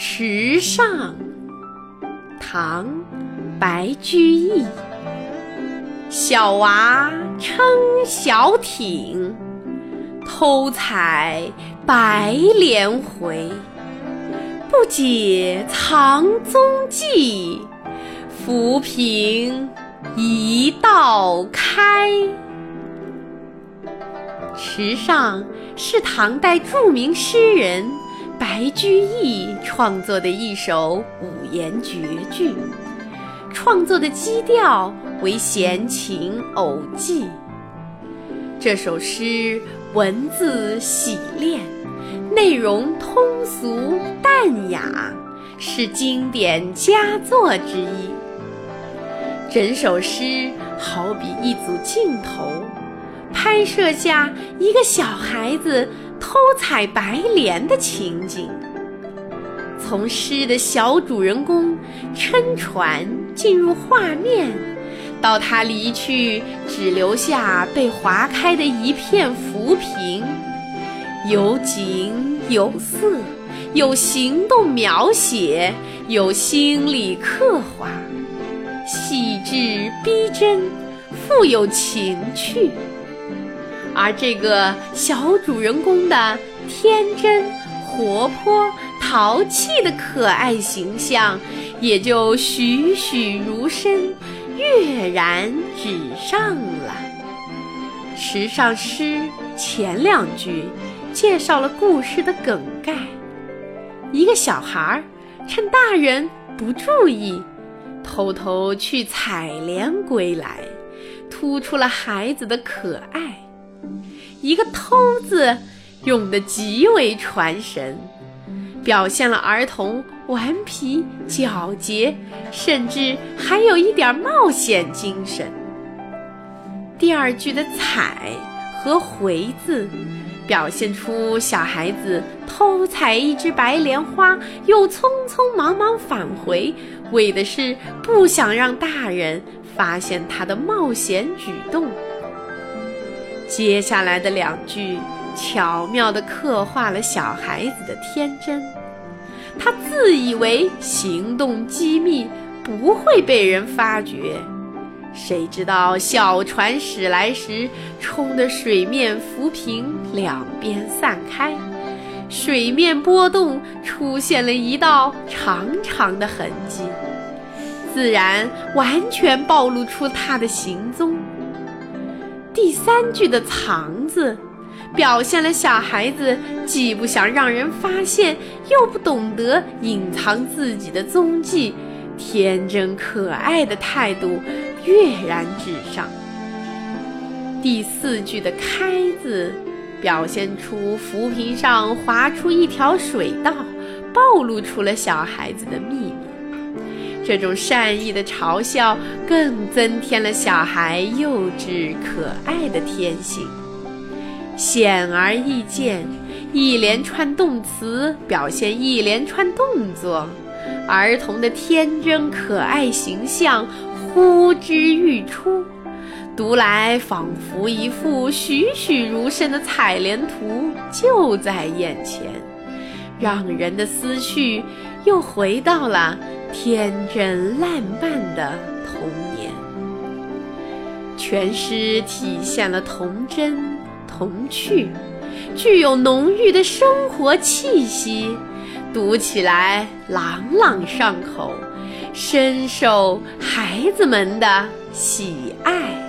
池上，唐·白居易。小娃撑小艇，偷采白莲回。不解藏踪迹，浮萍一道开。池上是唐代著名诗人白居易创作的一首五言绝句，创作的基调为闲情偶寄。这首诗文字洗练，内容通俗淡雅，是经典佳作之一。整首诗好比一组镜头。拍摄下一个小孩子偷采白莲的情景。从诗的小主人公撑船进入画面，到他离去，只留下被划开的一片浮萍，有景有色，有行动描写，有心理刻画，细致逼真，富有情趣。而这个小主人公的天真、活泼、淘气的可爱形象，也就栩栩如生、跃然纸上了。池上诗前两句介绍了故事的梗概：一个小孩儿趁大人不注意，偷偷去采莲归来，突出了孩子的可爱。一个“偷”字用得极为传神，表现了儿童顽皮、皎洁，甚至还有一点冒险精神。第二句的“采”和“回”字，表现出小孩子偷采一枝白莲花，又匆匆忙忙返回，为的是不想让大人发现他的冒险举动。接下来的两句巧妙地刻画了小孩子的天真，他自以为行动机密，不会被人发觉，谁知道小船驶来时，冲的水面浮萍两边散开，水面波动出现了一道长长的痕迹，自然完全暴露出他的行踪。第三句的“藏”字，表现了小孩子既不想让人发现，又不懂得隐藏自己的踪迹，天真可爱的态度跃然纸上。第四句的“开”字，表现出浮萍上划出一条水道，暴露出了小孩子的秘密。这种善意的嘲笑，更增添了小孩幼稚可爱的天性。显而易见，一连串动词表现一连串动作，儿童的天真可爱形象呼之欲出，读来仿佛一幅栩栩如生的彩莲图就在眼前，让人的思绪又回到了。天真烂漫的童年，全诗体现了童真童趣，具有浓郁的生活气息，读起来朗朗上口，深受孩子们的喜爱。